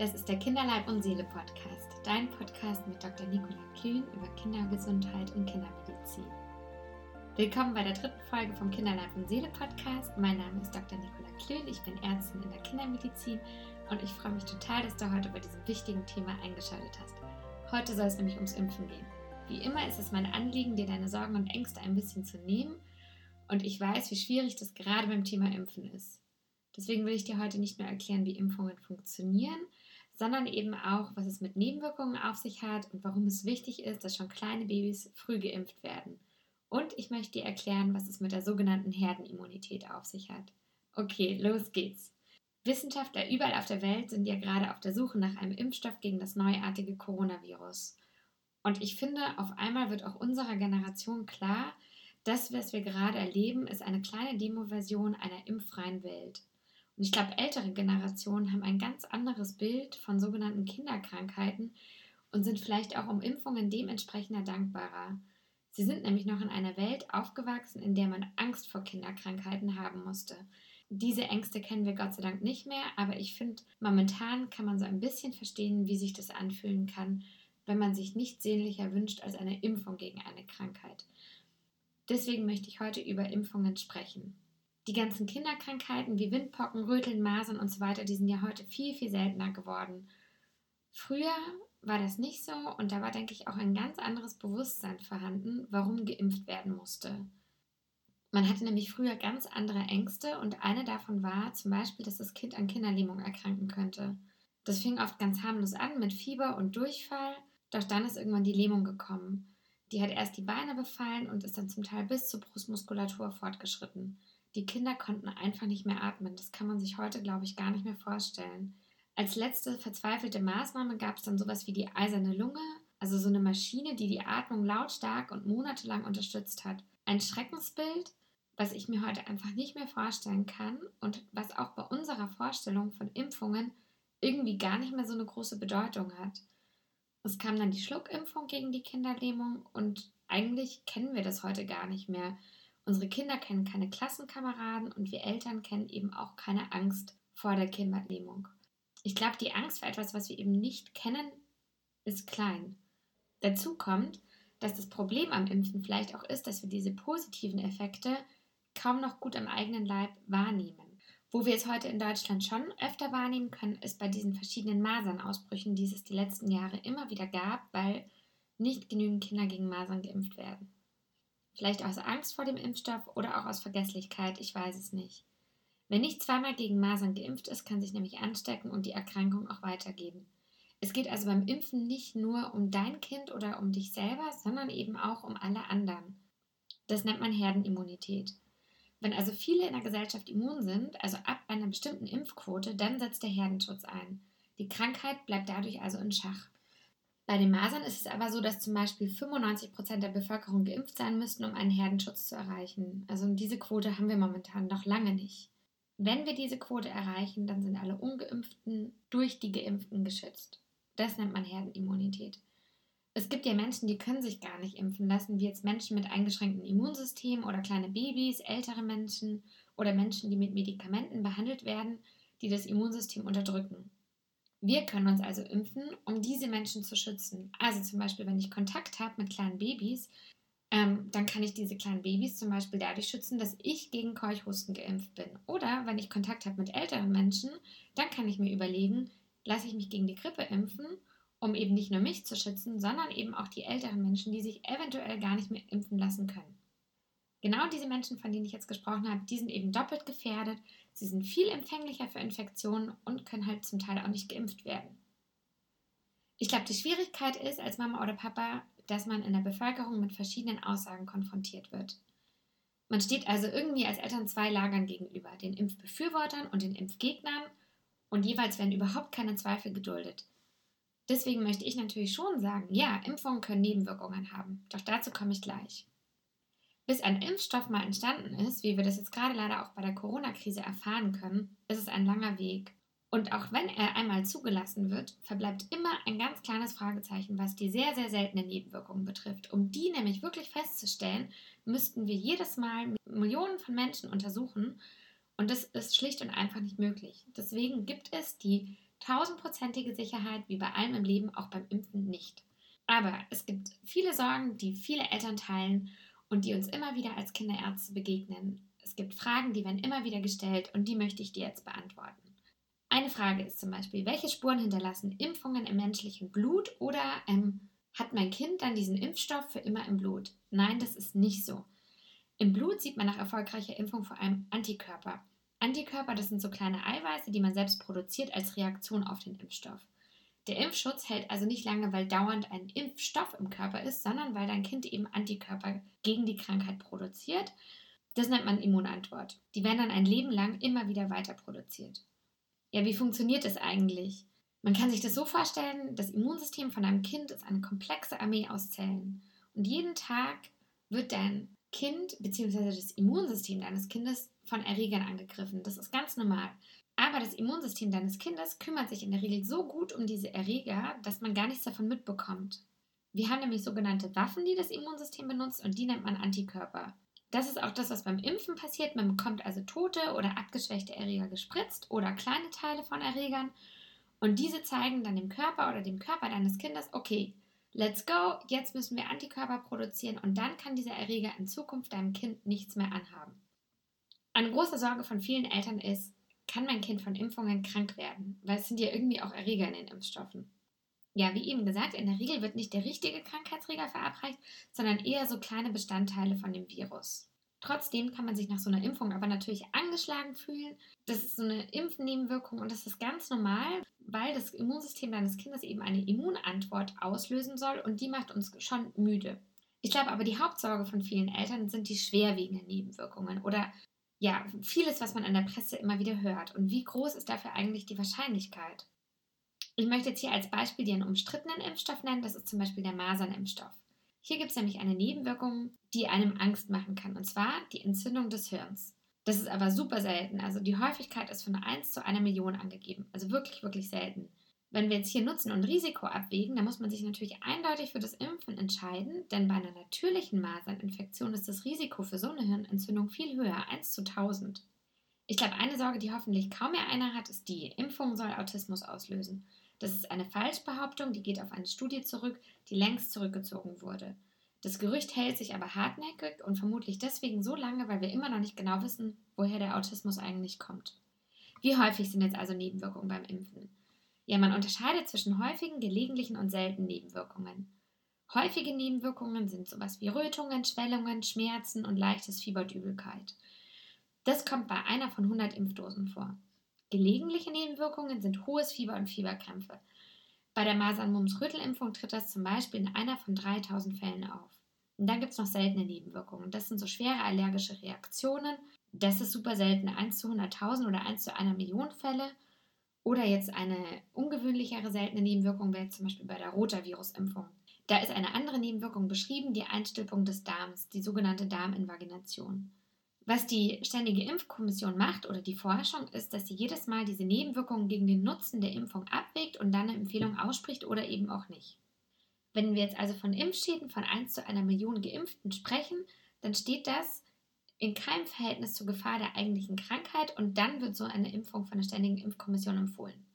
Das ist der Kinderleib und Seele Podcast, dein Podcast mit Dr. Nicola Klün über Kindergesundheit und Kindermedizin. Willkommen bei der dritten Folge vom Kinderleib und Seele Podcast. Mein Name ist Dr. Nicola Klün, ich bin Ärztin in der Kindermedizin und ich freue mich total, dass du heute bei diesem wichtigen Thema eingeschaltet hast. Heute soll es nämlich ums Impfen gehen. Wie immer ist es mein Anliegen, dir deine Sorgen und Ängste ein bisschen zu nehmen und ich weiß, wie schwierig das gerade beim Thema Impfen ist. Deswegen will ich dir heute nicht nur erklären, wie Impfungen funktionieren, sondern eben auch, was es mit Nebenwirkungen auf sich hat und warum es wichtig ist, dass schon kleine Babys früh geimpft werden. Und ich möchte dir erklären, was es mit der sogenannten Herdenimmunität auf sich hat. Okay, los geht's. Wissenschaftler überall auf der Welt sind ja gerade auf der Suche nach einem Impfstoff gegen das neuartige Coronavirus. Und ich finde, auf einmal wird auch unserer Generation klar, das, was wir gerade erleben, ist eine kleine Demo-Version einer impffreien Welt. Und ich glaube, ältere Generationen haben ein ganz anderes Bild von sogenannten Kinderkrankheiten und sind vielleicht auch um Impfungen dementsprechend dankbarer. Sie sind nämlich noch in einer Welt aufgewachsen, in der man Angst vor Kinderkrankheiten haben musste. Diese Ängste kennen wir Gott sei Dank nicht mehr, aber ich finde, momentan kann man so ein bisschen verstehen, wie sich das anfühlen kann, wenn man sich nicht sehnlicher wünscht als eine Impfung gegen eine Krankheit. Deswegen möchte ich heute über Impfungen sprechen. Die ganzen Kinderkrankheiten wie Windpocken, Röteln, Masern und so weiter, die sind ja heute viel, viel seltener geworden. Früher war das nicht so und da war, denke ich, auch ein ganz anderes Bewusstsein vorhanden, warum geimpft werden musste. Man hatte nämlich früher ganz andere Ängste und eine davon war zum Beispiel, dass das Kind an Kinderlähmung erkranken könnte. Das fing oft ganz harmlos an mit Fieber und Durchfall, doch dann ist irgendwann die Lähmung gekommen. Die hat erst die Beine befallen und ist dann zum Teil bis zur Brustmuskulatur fortgeschritten. Die Kinder konnten einfach nicht mehr atmen. Das kann man sich heute, glaube ich, gar nicht mehr vorstellen. Als letzte verzweifelte Maßnahme gab es dann sowas wie die eiserne Lunge, also so eine Maschine, die die Atmung lautstark und monatelang unterstützt hat. Ein Schreckensbild, was ich mir heute einfach nicht mehr vorstellen kann und was auch bei unserer Vorstellung von Impfungen irgendwie gar nicht mehr so eine große Bedeutung hat. Es kam dann die Schluckimpfung gegen die Kinderlähmung und eigentlich kennen wir das heute gar nicht mehr. Unsere Kinder kennen keine Klassenkameraden und wir Eltern kennen eben auch keine Angst vor der Kinderlähmung. Ich glaube, die Angst vor etwas, was wir eben nicht kennen, ist klein. Dazu kommt, dass das Problem am Impfen vielleicht auch ist, dass wir diese positiven Effekte kaum noch gut am eigenen Leib wahrnehmen. Wo wir es heute in Deutschland schon öfter wahrnehmen können, ist bei diesen verschiedenen Masernausbrüchen, die es die letzten Jahre immer wieder gab, weil nicht genügend Kinder gegen Masern geimpft werden. Vielleicht aus Angst vor dem Impfstoff oder auch aus Vergesslichkeit, ich weiß es nicht. Wer nicht zweimal gegen Masern geimpft ist, kann sich nämlich anstecken und die Erkrankung auch weitergeben. Es geht also beim Impfen nicht nur um dein Kind oder um dich selber, sondern eben auch um alle anderen. Das nennt man Herdenimmunität. Wenn also viele in der Gesellschaft immun sind, also ab einer bestimmten Impfquote, dann setzt der Herdenschutz ein. Die Krankheit bleibt dadurch also in Schach. Bei den Masern ist es aber so, dass zum Beispiel 95 Prozent der Bevölkerung geimpft sein müssten, um einen Herdenschutz zu erreichen. Also diese Quote haben wir momentan noch lange nicht. Wenn wir diese Quote erreichen, dann sind alle Ungeimpften durch die Geimpften geschützt. Das nennt man Herdenimmunität. Es gibt ja Menschen, die können sich gar nicht impfen lassen, wie jetzt Menschen mit eingeschränktem Immunsystem oder kleine Babys, ältere Menschen oder Menschen, die mit Medikamenten behandelt werden, die das Immunsystem unterdrücken. Wir können uns also impfen, um diese Menschen zu schützen. Also zum Beispiel, wenn ich Kontakt habe mit kleinen Babys, ähm, dann kann ich diese kleinen Babys zum Beispiel dadurch schützen, dass ich gegen Keuchhusten geimpft bin. Oder wenn ich Kontakt habe mit älteren Menschen, dann kann ich mir überlegen, lasse ich mich gegen die Grippe impfen, um eben nicht nur mich zu schützen, sondern eben auch die älteren Menschen, die sich eventuell gar nicht mehr impfen lassen können. Genau diese Menschen, von denen ich jetzt gesprochen habe, die sind eben doppelt gefährdet. Sie sind viel empfänglicher für Infektionen und können halt zum Teil auch nicht geimpft werden. Ich glaube, die Schwierigkeit ist als Mama oder Papa, dass man in der Bevölkerung mit verschiedenen Aussagen konfrontiert wird. Man steht also irgendwie als Eltern zwei Lagern gegenüber, den Impfbefürwortern und den Impfgegnern, und jeweils werden überhaupt keine Zweifel geduldet. Deswegen möchte ich natürlich schon sagen, ja, Impfungen können Nebenwirkungen haben, doch dazu komme ich gleich. Bis ein Impfstoff mal entstanden ist, wie wir das jetzt gerade leider auch bei der Corona-Krise erfahren können, ist es ein langer Weg. Und auch wenn er einmal zugelassen wird, verbleibt immer ein ganz kleines Fragezeichen, was die sehr, sehr seltenen Nebenwirkungen betrifft. Um die nämlich wirklich festzustellen, müssten wir jedes Mal Millionen von Menschen untersuchen und das ist schlicht und einfach nicht möglich. Deswegen gibt es die tausendprozentige Sicherheit wie bei allem im Leben auch beim Impfen nicht. Aber es gibt viele Sorgen, die viele Eltern teilen und die uns immer wieder als Kinderärzte begegnen. Es gibt Fragen, die werden immer wieder gestellt und die möchte ich dir jetzt beantworten. Eine Frage ist zum Beispiel, welche Spuren hinterlassen Impfungen im menschlichen Blut oder ähm, hat mein Kind dann diesen Impfstoff für immer im Blut? Nein, das ist nicht so. Im Blut sieht man nach erfolgreicher Impfung vor allem Antikörper. Antikörper, das sind so kleine Eiweiße, die man selbst produziert als Reaktion auf den Impfstoff. Der Impfschutz hält also nicht lange, weil dauernd ein Impfstoff im Körper ist, sondern weil dein Kind eben Antikörper gegen die Krankheit produziert. Das nennt man Immunantwort. Die werden dann ein Leben lang immer wieder weiter produziert. Ja, wie funktioniert das eigentlich? Man kann sich das so vorstellen, das Immunsystem von einem Kind ist eine komplexe Armee aus Zellen. Und jeden Tag wird dein Kind bzw. das Immunsystem deines Kindes von Erregern angegriffen. Das ist ganz normal. Aber das Immunsystem deines Kindes kümmert sich in der Regel so gut um diese Erreger, dass man gar nichts davon mitbekommt. Wir haben nämlich sogenannte Waffen, die das Immunsystem benutzt und die nennt man Antikörper. Das ist auch das, was beim Impfen passiert. Man bekommt also tote oder abgeschwächte Erreger gespritzt oder kleine Teile von Erregern. Und diese zeigen dann dem Körper oder dem Körper deines Kindes, okay, let's go, jetzt müssen wir Antikörper produzieren und dann kann dieser Erreger in Zukunft deinem Kind nichts mehr anhaben. Eine große Sorge von vielen Eltern ist, kann mein Kind von Impfungen krank werden? Weil es sind ja irgendwie auch Erreger in den Impfstoffen. Ja, wie eben gesagt, in der Regel wird nicht der richtige Krankheitsträger verabreicht, sondern eher so kleine Bestandteile von dem Virus. Trotzdem kann man sich nach so einer Impfung aber natürlich angeschlagen fühlen. Das ist so eine Impfnebenwirkung und das ist ganz normal, weil das Immunsystem deines Kindes eben eine Immunantwort auslösen soll und die macht uns schon müde. Ich glaube aber, die Hauptsorge von vielen Eltern sind die schwerwiegenden Nebenwirkungen oder ja, vieles, was man in der Presse immer wieder hört. Und wie groß ist dafür eigentlich die Wahrscheinlichkeit? Ich möchte jetzt hier als Beispiel dir einen umstrittenen Impfstoff nennen. Das ist zum Beispiel der Masernimpfstoff. Hier gibt es nämlich eine Nebenwirkung, die einem Angst machen kann, und zwar die Entzündung des Hirns. Das ist aber super selten. Also die Häufigkeit ist von 1 zu einer Million angegeben. Also wirklich, wirklich selten. Wenn wir jetzt hier Nutzen und Risiko abwägen, dann muss man sich natürlich eindeutig für das Impfen entscheiden, denn bei einer natürlichen Maserninfektion ist das Risiko für so eine Hirnentzündung viel höher, 1 zu 1000. Ich glaube, eine Sorge, die hoffentlich kaum mehr einer hat, ist die, Impfung soll Autismus auslösen. Das ist eine Falschbehauptung, die geht auf eine Studie zurück, die längst zurückgezogen wurde. Das Gerücht hält sich aber hartnäckig und vermutlich deswegen so lange, weil wir immer noch nicht genau wissen, woher der Autismus eigentlich kommt. Wie häufig sind jetzt also Nebenwirkungen beim Impfen? Ja, man unterscheidet zwischen häufigen, gelegentlichen und seltenen Nebenwirkungen. Häufige Nebenwirkungen sind sowas wie Rötungen, Schwellungen, Schmerzen und leichtes Fieber und Übelkeit. Das kommt bei einer von 100 Impfdosen vor. Gelegentliche Nebenwirkungen sind hohes Fieber und Fieberkrämpfe. Bei der Masern-Mumps-Rötel-Impfung tritt das zum Beispiel in einer von 3000 Fällen auf. Und dann gibt es noch seltene Nebenwirkungen. Das sind so schwere allergische Reaktionen. Das ist super selten, 1 zu 100.000 oder 1 zu einer Million Fälle. Oder jetzt eine ungewöhnlichere seltene Nebenwirkung wäre zum Beispiel bei der Rotavirus-Impfung. Da ist eine andere Nebenwirkung beschrieben, die Einstülpung des Darms, die sogenannte Darminvagination. Was die Ständige Impfkommission macht oder die Forschung ist, dass sie jedes Mal diese Nebenwirkungen gegen den Nutzen der Impfung abwägt und dann eine Empfehlung ausspricht oder eben auch nicht. Wenn wir jetzt also von Impfschäden von 1 zu einer Million Geimpften sprechen, dann steht das in keinem Verhältnis zur Gefahr der eigentlichen Krankheit und dann wird so eine Impfung von der Ständigen Impfkommission empfohlen.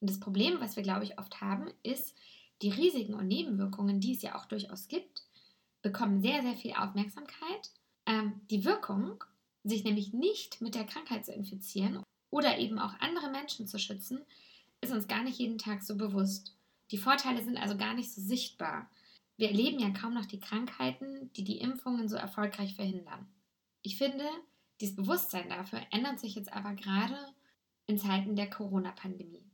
Und das Problem, was wir, glaube ich, oft haben, ist, die Risiken und Nebenwirkungen, die es ja auch durchaus gibt, bekommen sehr, sehr viel Aufmerksamkeit ähm, die Wirkung, sich nämlich nicht mit der Krankheit zu infizieren oder eben auch andere Menschen zu schützen, ist uns gar nicht jeden Tag so bewusst. Die Vorteile sind also gar nicht so sichtbar. Wir erleben ja kaum noch die Krankheiten, die die Impfungen so erfolgreich verhindern. Ich finde, dieses Bewusstsein dafür ändert sich jetzt aber gerade in Zeiten der Corona-Pandemie.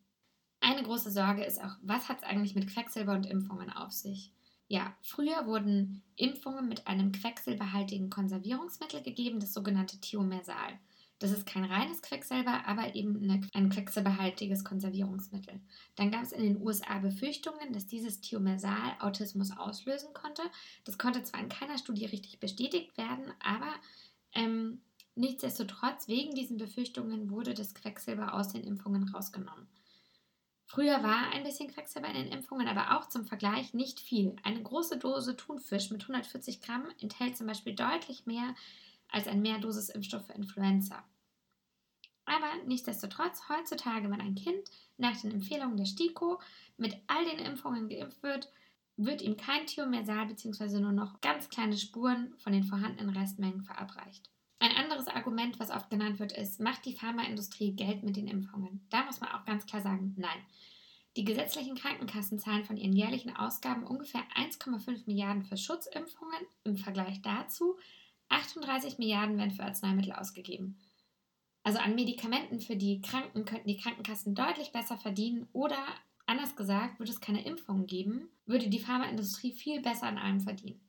Eine große Sorge ist auch, was hat es eigentlich mit Quecksilber und Impfungen auf sich? Ja, früher wurden Impfungen mit einem quecksilberhaltigen Konservierungsmittel gegeben, das sogenannte Thiomersal. Das ist kein reines Quecksilber, aber eben eine, ein quecksilberhaltiges Konservierungsmittel. Dann gab es in den USA Befürchtungen, dass dieses Thiomersal Autismus auslösen konnte. Das konnte zwar in keiner Studie richtig bestätigt werden, aber nichtsdestotrotz, wegen diesen Befürchtungen wurde das Quecksilber aus den Impfungen rausgenommen. Früher war ein bisschen Quecksilber in den Impfungen, aber auch zum Vergleich nicht viel. Eine große Dose Thunfisch mit 140 Gramm enthält zum Beispiel deutlich mehr als ein Mehrdosisimpfstoff für Influenza. Aber nichtsdestotrotz, heutzutage, wenn ein Kind nach den Empfehlungen der STIKO mit all den Impfungen geimpft wird, wird ihm kein Thiomersal bzw. nur noch ganz kleine Spuren von den vorhandenen Restmengen verabreicht. Ein anderes Argument, was oft genannt wird, ist, macht die Pharmaindustrie Geld mit den Impfungen? Da muss man auch ganz klar sagen, nein. Die gesetzlichen Krankenkassen zahlen von ihren jährlichen Ausgaben ungefähr 1,5 Milliarden für Schutzimpfungen. Im Vergleich dazu 38 Milliarden werden für Arzneimittel ausgegeben. Also an Medikamenten für die Kranken könnten die Krankenkassen deutlich besser verdienen oder anders gesagt, würde es keine Impfungen geben, würde die Pharmaindustrie viel besser an allem verdienen.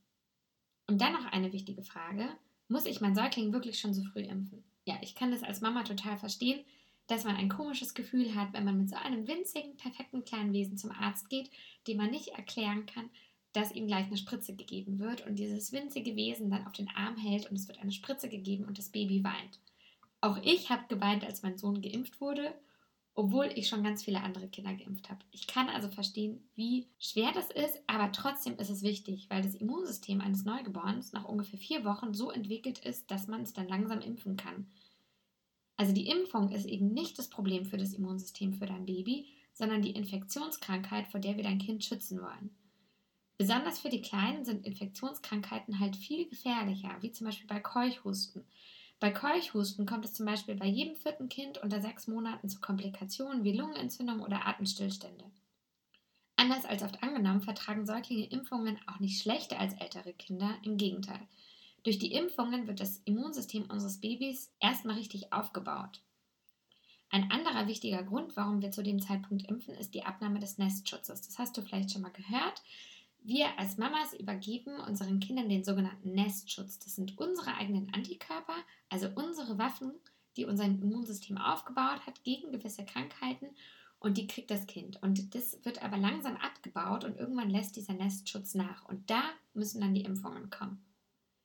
Und dann noch eine wichtige Frage. Muss ich mein Säugling wirklich schon so früh impfen? Ja, ich kann das als Mama total verstehen, dass man ein komisches Gefühl hat, wenn man mit so einem winzigen, perfekten kleinen Wesen zum Arzt geht, dem man nicht erklären kann, dass ihm gleich eine Spritze gegeben wird und dieses winzige Wesen dann auf den Arm hält und es wird eine Spritze gegeben und das Baby weint. Auch ich habe geweint, als mein Sohn geimpft wurde, obwohl ich schon ganz viele andere Kinder geimpft habe. Ich kann also verstehen, wie schwer das ist, aber trotzdem ist es wichtig, weil das Immunsystem eines Neugeborens nach ungefähr vier Wochen so entwickelt ist, dass man es dann langsam impfen kann. Also die Impfung ist eben nicht das Problem für das Immunsystem für dein Baby, sondern die Infektionskrankheit, vor der wir dein Kind schützen wollen. Besonders für die Kleinen sind Infektionskrankheiten halt viel gefährlicher, wie zum Beispiel bei Keuchhusten. Bei Keuchhusten kommt es zum Beispiel bei jedem vierten Kind unter sechs Monaten zu Komplikationen wie Lungenentzündung oder Atemstillstände. Anders als oft angenommen vertragen Säuglinge Impfungen auch nicht schlechter als ältere Kinder, im Gegenteil. Durch die Impfungen wird das Immunsystem unseres Babys erstmal richtig aufgebaut. Ein anderer wichtiger Grund, warum wir zu dem Zeitpunkt impfen, ist die Abnahme des Nestschutzes. Das hast du vielleicht schon mal gehört. Wir als Mamas übergeben unseren Kindern den sogenannten Nestschutz. Das sind unsere eigenen Antikörper, also unsere Waffen, die unser Immunsystem aufgebaut hat gegen gewisse Krankheiten und die kriegt das Kind. Und das wird aber langsam abgebaut und irgendwann lässt dieser Nestschutz nach. Und da müssen dann die Impfungen kommen.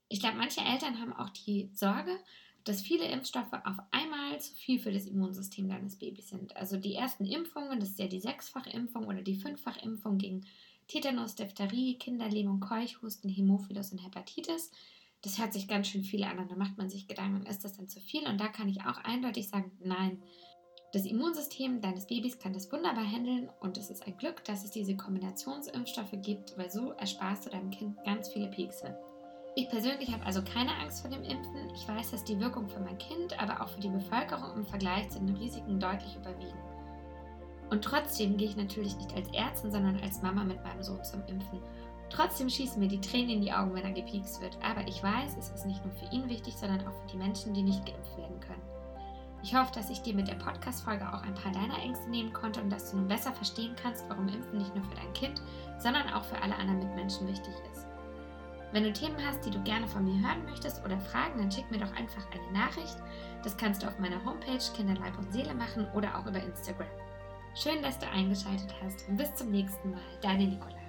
Ich glaube, manche Eltern haben auch die Sorge, dass viele Impfstoffe auf einmal zu viel für das Immunsystem deines Babys sind. Also die ersten Impfungen, das ist ja die Sechsfachimpfung oder die Fünffachimpfung gegen Tetanus, Diphtherie, Kinderlähmung, Keuchhusten, Hämophilus und Hepatitis. Das hört sich ganz schön viel an und da macht man sich Gedanken, ist das denn zu viel? Und da kann ich auch eindeutig sagen, nein. Das Immunsystem deines Babys kann das wunderbar handeln und es ist ein Glück, dass es diese Kombinationsimpfstoffe gibt, weil so ersparst du deinem Kind ganz viele Pixel. Ich persönlich habe also keine Angst vor dem Impfen. Ich weiß, dass die Wirkung für mein Kind, aber auch für die Bevölkerung im Vergleich zu den Risiken deutlich überwiegen. Und trotzdem gehe ich natürlich nicht als Ärztin, sondern als Mama mit meinem Sohn zum Impfen. Trotzdem schießen mir die Tränen in die Augen, wenn er gepiekst wird. Aber ich weiß, es ist nicht nur für ihn wichtig, sondern auch für die Menschen, die nicht geimpft werden können. Ich hoffe, dass ich dir mit der Podcast-Folge auch ein paar deiner Ängste nehmen konnte und dass du nun besser verstehen kannst, warum Impfen nicht nur für dein Kind, sondern auch für alle anderen Mitmenschen wichtig ist. Wenn du Themen hast, die du gerne von mir hören möchtest oder Fragen, dann schick mir doch einfach eine Nachricht. Das kannst du auf meiner Homepage Kinderleib und Seele machen oder auch über Instagram. Schön, dass du eingeschaltet hast und bis zum nächsten Mal. Deine Nicola.